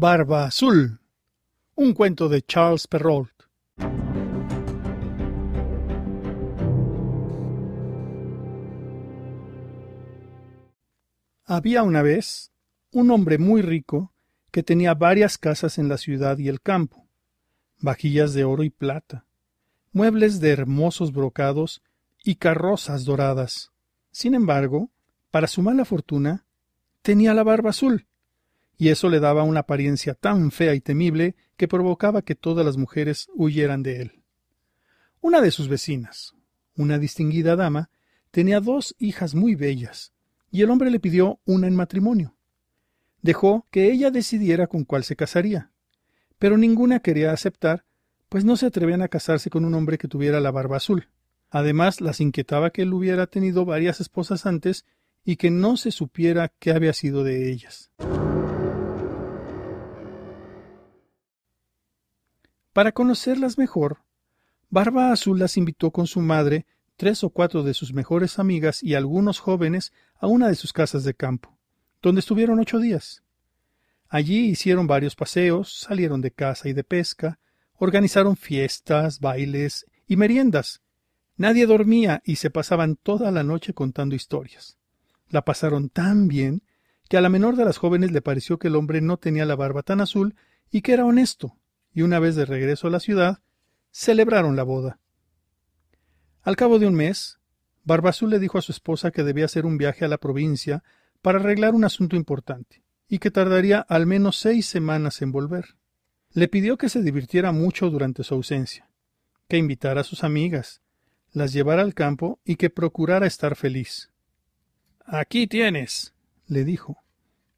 Barba Azul. Un cuento de Charles Perrault. Había una vez un hombre muy rico que tenía varias casas en la ciudad y el campo, vajillas de oro y plata, muebles de hermosos brocados y carrozas doradas. Sin embargo, para su mala fortuna, tenía la barba azul, y eso le daba una apariencia tan fea y temible que provocaba que todas las mujeres huyeran de él. Una de sus vecinas, una distinguida dama, tenía dos hijas muy bellas, y el hombre le pidió una en matrimonio. Dejó que ella decidiera con cuál se casaría, pero ninguna quería aceptar, pues no se atrevían a casarse con un hombre que tuviera la barba azul. Además, las inquietaba que él hubiera tenido varias esposas antes y que no se supiera qué había sido de ellas. Para conocerlas mejor, Barba Azul las invitó con su madre, tres o cuatro de sus mejores amigas y algunos jóvenes a una de sus casas de campo, donde estuvieron ocho días. Allí hicieron varios paseos, salieron de caza y de pesca, organizaron fiestas, bailes y meriendas. Nadie dormía y se pasaban toda la noche contando historias. La pasaron tan bien que a la menor de las jóvenes le pareció que el hombre no tenía la barba tan azul y que era honesto, y una vez de regreso a la ciudad, celebraron la boda. Al cabo de un mes, Barbazul le dijo a su esposa que debía hacer un viaje a la provincia para arreglar un asunto importante, y que tardaría al menos seis semanas en volver. Le pidió que se divirtiera mucho durante su ausencia, que invitara a sus amigas, las llevara al campo y que procurara estar feliz. Aquí tienes, le dijo.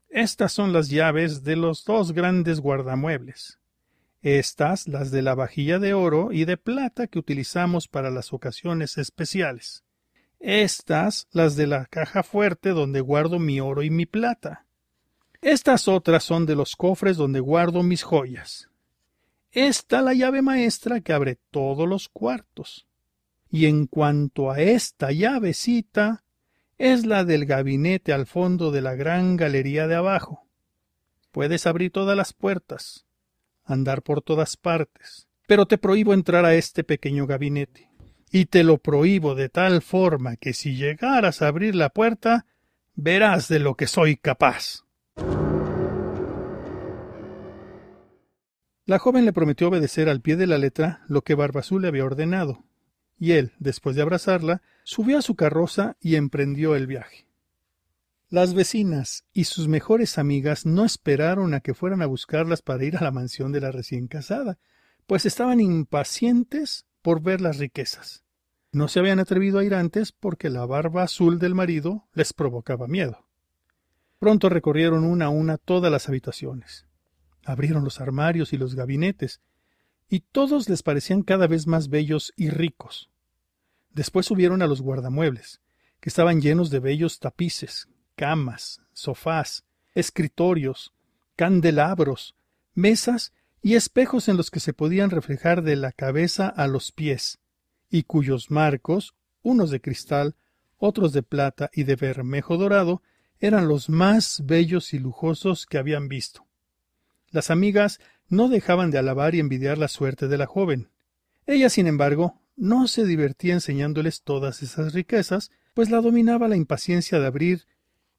Estas son las llaves de los dos grandes guardamuebles. Estas las de la vajilla de oro y de plata que utilizamos para las ocasiones especiales. Estas las de la caja fuerte donde guardo mi oro y mi plata. Estas otras son de los cofres donde guardo mis joyas. Esta la llave maestra que abre todos los cuartos. Y en cuanto a esta llavecita, es la del gabinete al fondo de la gran galería de abajo. Puedes abrir todas las puertas, andar por todas partes, pero te prohíbo entrar a este pequeño gabinete. Y te lo prohíbo de tal forma que si llegaras a abrir la puerta, verás de lo que soy capaz. La joven le prometió obedecer al pie de la letra lo que Barbazú le había ordenado, y él, después de abrazarla, subió a su carroza y emprendió el viaje. Las vecinas y sus mejores amigas no esperaron a que fueran a buscarlas para ir a la mansión de la recién casada, pues estaban impacientes por ver las riquezas. No se habían atrevido a ir antes porque la barba azul del marido les provocaba miedo. Pronto recorrieron una a una todas las habitaciones. Abrieron los armarios y los gabinetes, y todos les parecían cada vez más bellos y ricos. Después subieron a los guardamuebles, que estaban llenos de bellos tapices, camas, sofás, escritorios, candelabros, mesas y espejos en los que se podían reflejar de la cabeza a los pies, y cuyos marcos, unos de cristal, otros de plata y de bermejo dorado, eran los más bellos y lujosos que habían visto. Las amigas no dejaban de alabar y envidiar la suerte de la joven. Ella, sin embargo, no se divertía enseñándoles todas esas riquezas, pues la dominaba la impaciencia de abrir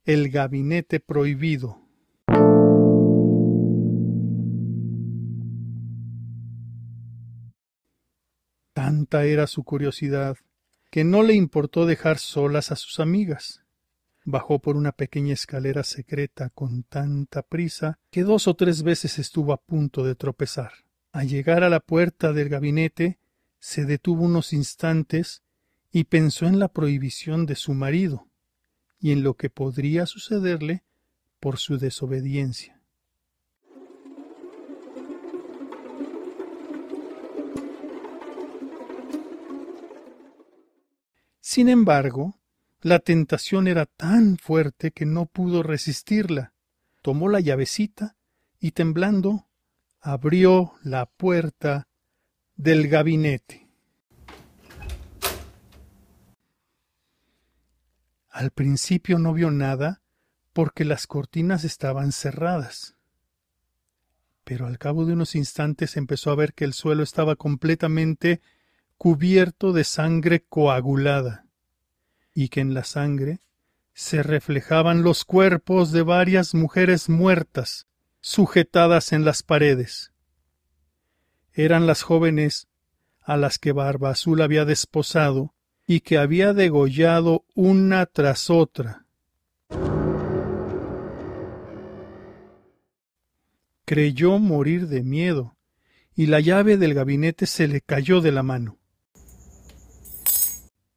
el gabinete prohibido. Tanta era su curiosidad que no le importó dejar solas a sus amigas. Bajó por una pequeña escalera secreta con tanta prisa que dos o tres veces estuvo a punto de tropezar. Al llegar a la puerta del gabinete, se detuvo unos instantes y pensó en la prohibición de su marido y en lo que podría sucederle por su desobediencia. Sin embargo, la tentación era tan fuerte que no pudo resistirla. Tomó la llavecita y temblando abrió la puerta del gabinete. Al principio no vio nada porque las cortinas estaban cerradas. Pero al cabo de unos instantes empezó a ver que el suelo estaba completamente cubierto de sangre coagulada, y que en la sangre se reflejaban los cuerpos de varias mujeres muertas, sujetadas en las paredes. Eran las jóvenes a las que Barba Azul había desposado y que había degollado una tras otra. Creyó morir de miedo, y la llave del gabinete se le cayó de la mano.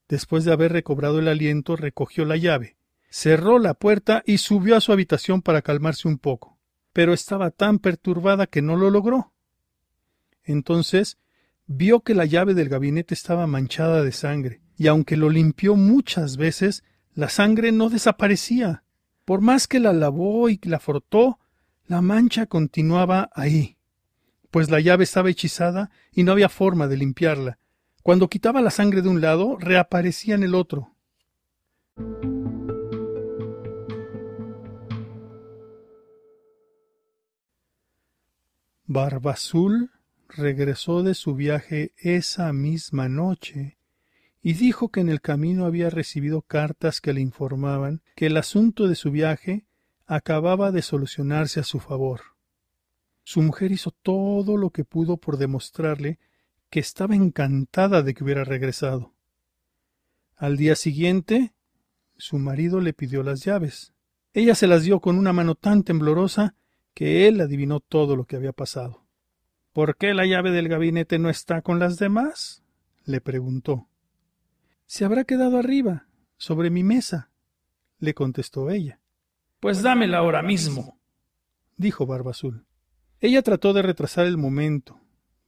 Después de haber recobrado el aliento, recogió la llave, cerró la puerta y subió a su habitación para calmarse un poco, pero estaba tan perturbada que no lo logró. Entonces vio que la llave del gabinete estaba manchada de sangre, y aunque lo limpió muchas veces, la sangre no desaparecía. Por más que la lavó y la frotó, la mancha continuaba ahí, pues la llave estaba hechizada y no había forma de limpiarla. Cuando quitaba la sangre de un lado, reaparecía en el otro. Barba Azul regresó de su viaje esa misma noche y dijo que en el camino había recibido cartas que le informaban que el asunto de su viaje acababa de solucionarse a su favor. Su mujer hizo todo lo que pudo por demostrarle que estaba encantada de que hubiera regresado. Al día siguiente, su marido le pidió las llaves. Ella se las dio con una mano tan temblorosa que él adivinó todo lo que había pasado. ¿Por qué la llave del gabinete no está con las demás? le preguntó. Se habrá quedado arriba, sobre mi mesa, le contestó ella. Pues dámela ahora mismo, dijo Barba Azul. Ella trató de retrasar el momento,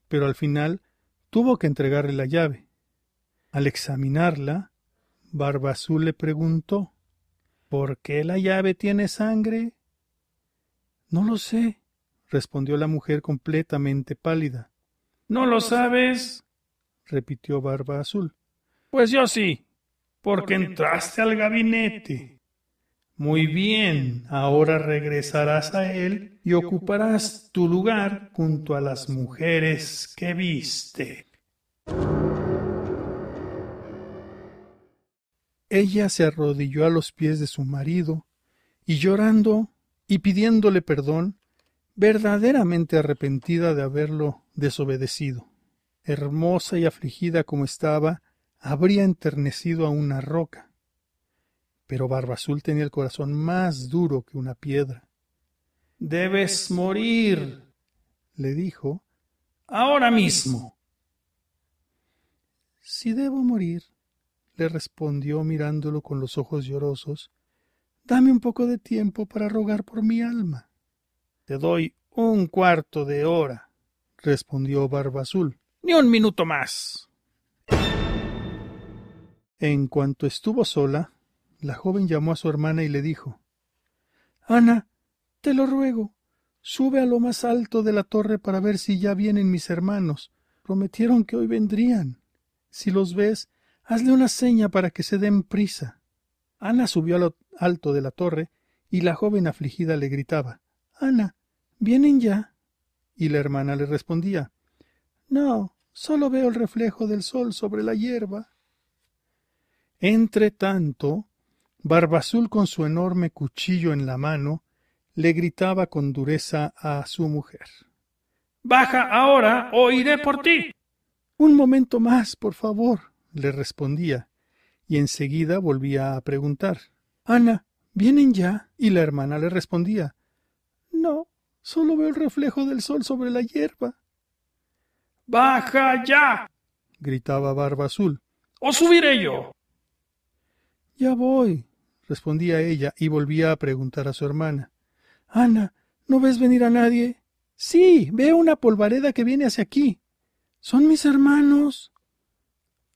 pero al final tuvo que entregarle la llave. Al examinarla, Barba Azul le preguntó ¿Por qué la llave tiene sangre? No lo sé, respondió la mujer completamente pálida. ¿No lo sabes? repitió Barba Azul. Pues yo sí, porque entraste al gabinete. Muy bien, ahora regresarás a él y ocuparás tu lugar junto a las mujeres que viste. Ella se arrodilló a los pies de su marido y llorando y pidiéndole perdón, verdaderamente arrepentida de haberlo desobedecido. Hermosa y afligida como estaba, habría enternecido a una roca. Pero Barba Azul tenía el corazón más duro que una piedra. Debes morir, le dijo, ahora mismo. Si debo morir, le respondió mirándolo con los ojos llorosos, dame un poco de tiempo para rogar por mi alma. Te doy un cuarto de hora, respondió Barba Azul. Ni un minuto más. En cuanto estuvo sola, la joven llamó a su hermana y le dijo Ana, te lo ruego, sube a lo más alto de la torre para ver si ya vienen mis hermanos. Prometieron que hoy vendrían. Si los ves, hazle una seña para que se den prisa. Ana subió a lo alto de la torre y la joven afligida le gritaba Ana, ¿Vienen ya? Y la hermana le respondía No, solo veo el reflejo del sol sobre la hierba. Entre tanto, Barbazul con su enorme cuchillo en la mano le gritaba con dureza a su mujer Baja ahora o iré por ti. Un momento más, por favor, le respondía, y enseguida volvía a preguntar Ana, ¿vienen ya? Y la hermana le respondía No, Solo veo el reflejo del sol sobre la hierba. ¡Baja ya! gritaba Barba Azul. ¡O subiré yo! Ya voy, respondía ella y volvía a preguntar a su hermana. Ana, ¿no ves venir a nadie? Sí, veo una polvareda que viene hacia aquí. ¿Son mis hermanos?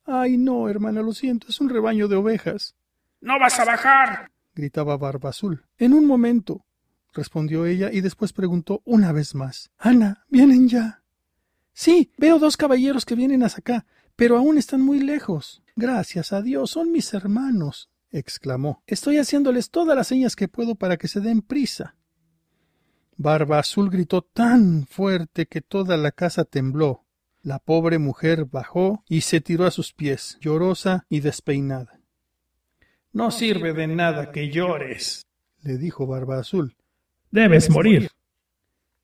Ay, no, hermana, lo siento, es un rebaño de ovejas. ¡No vas a bajar! gritaba Barba Azul. En un momento, respondió ella y después preguntó una vez más Ana, ¿vienen ya? Sí, veo dos caballeros que vienen hasta acá, pero aún están muy lejos. Gracias a Dios, son mis hermanos, exclamó. Estoy haciéndoles todas las señas que puedo para que se den prisa. Barba Azul gritó tan fuerte que toda la casa tembló. La pobre mujer bajó y se tiró a sus pies, llorosa y despeinada. No sirve de nada que llores, le dijo Barba Azul. Debes morir.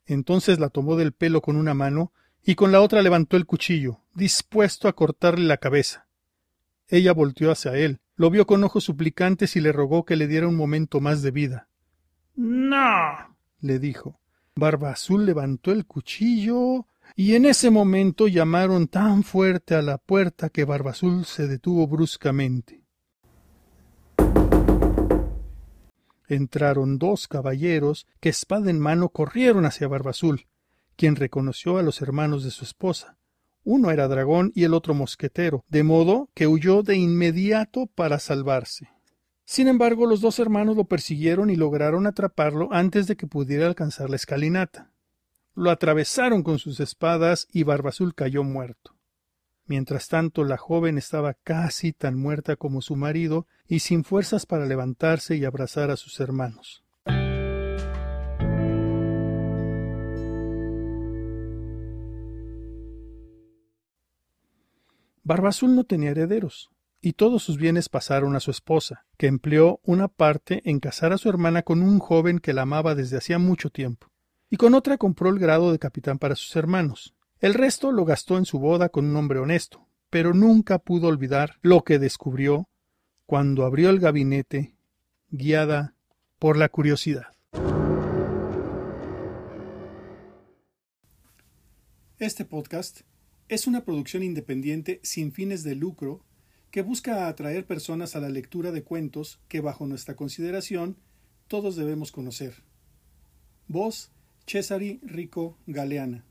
Entonces la tomó del pelo con una mano y con la otra levantó el cuchillo, dispuesto a cortarle la cabeza. Ella volteó hacia él, lo vio con ojos suplicantes y le rogó que le diera un momento más de vida. No. le dijo. Barba Azul levantó el cuchillo y en ese momento llamaron tan fuerte a la puerta que Barba Azul se detuvo bruscamente. Entraron dos caballeros que espada en mano corrieron hacia Barba Azul, quien reconoció a los hermanos de su esposa. Uno era dragón y el otro mosquetero, de modo que huyó de inmediato para salvarse. Sin embargo, los dos hermanos lo persiguieron y lograron atraparlo antes de que pudiera alcanzar la escalinata. Lo atravesaron con sus espadas y Barbazul cayó muerto. Mientras tanto, la joven estaba casi tan muerta como su marido y sin fuerzas para levantarse y abrazar a sus hermanos. Barbazul no tenía herederos y todos sus bienes pasaron a su esposa, que empleó una parte en casar a su hermana con un joven que la amaba desde hacía mucho tiempo, y con otra compró el grado de capitán para sus hermanos. El resto lo gastó en su boda con un hombre honesto, pero nunca pudo olvidar lo que descubrió cuando abrió el gabinete, guiada por la curiosidad. Este podcast es una producción independiente sin fines de lucro que busca atraer personas a la lectura de cuentos que bajo nuestra consideración todos debemos conocer. Voz Cesari Rico Galeana.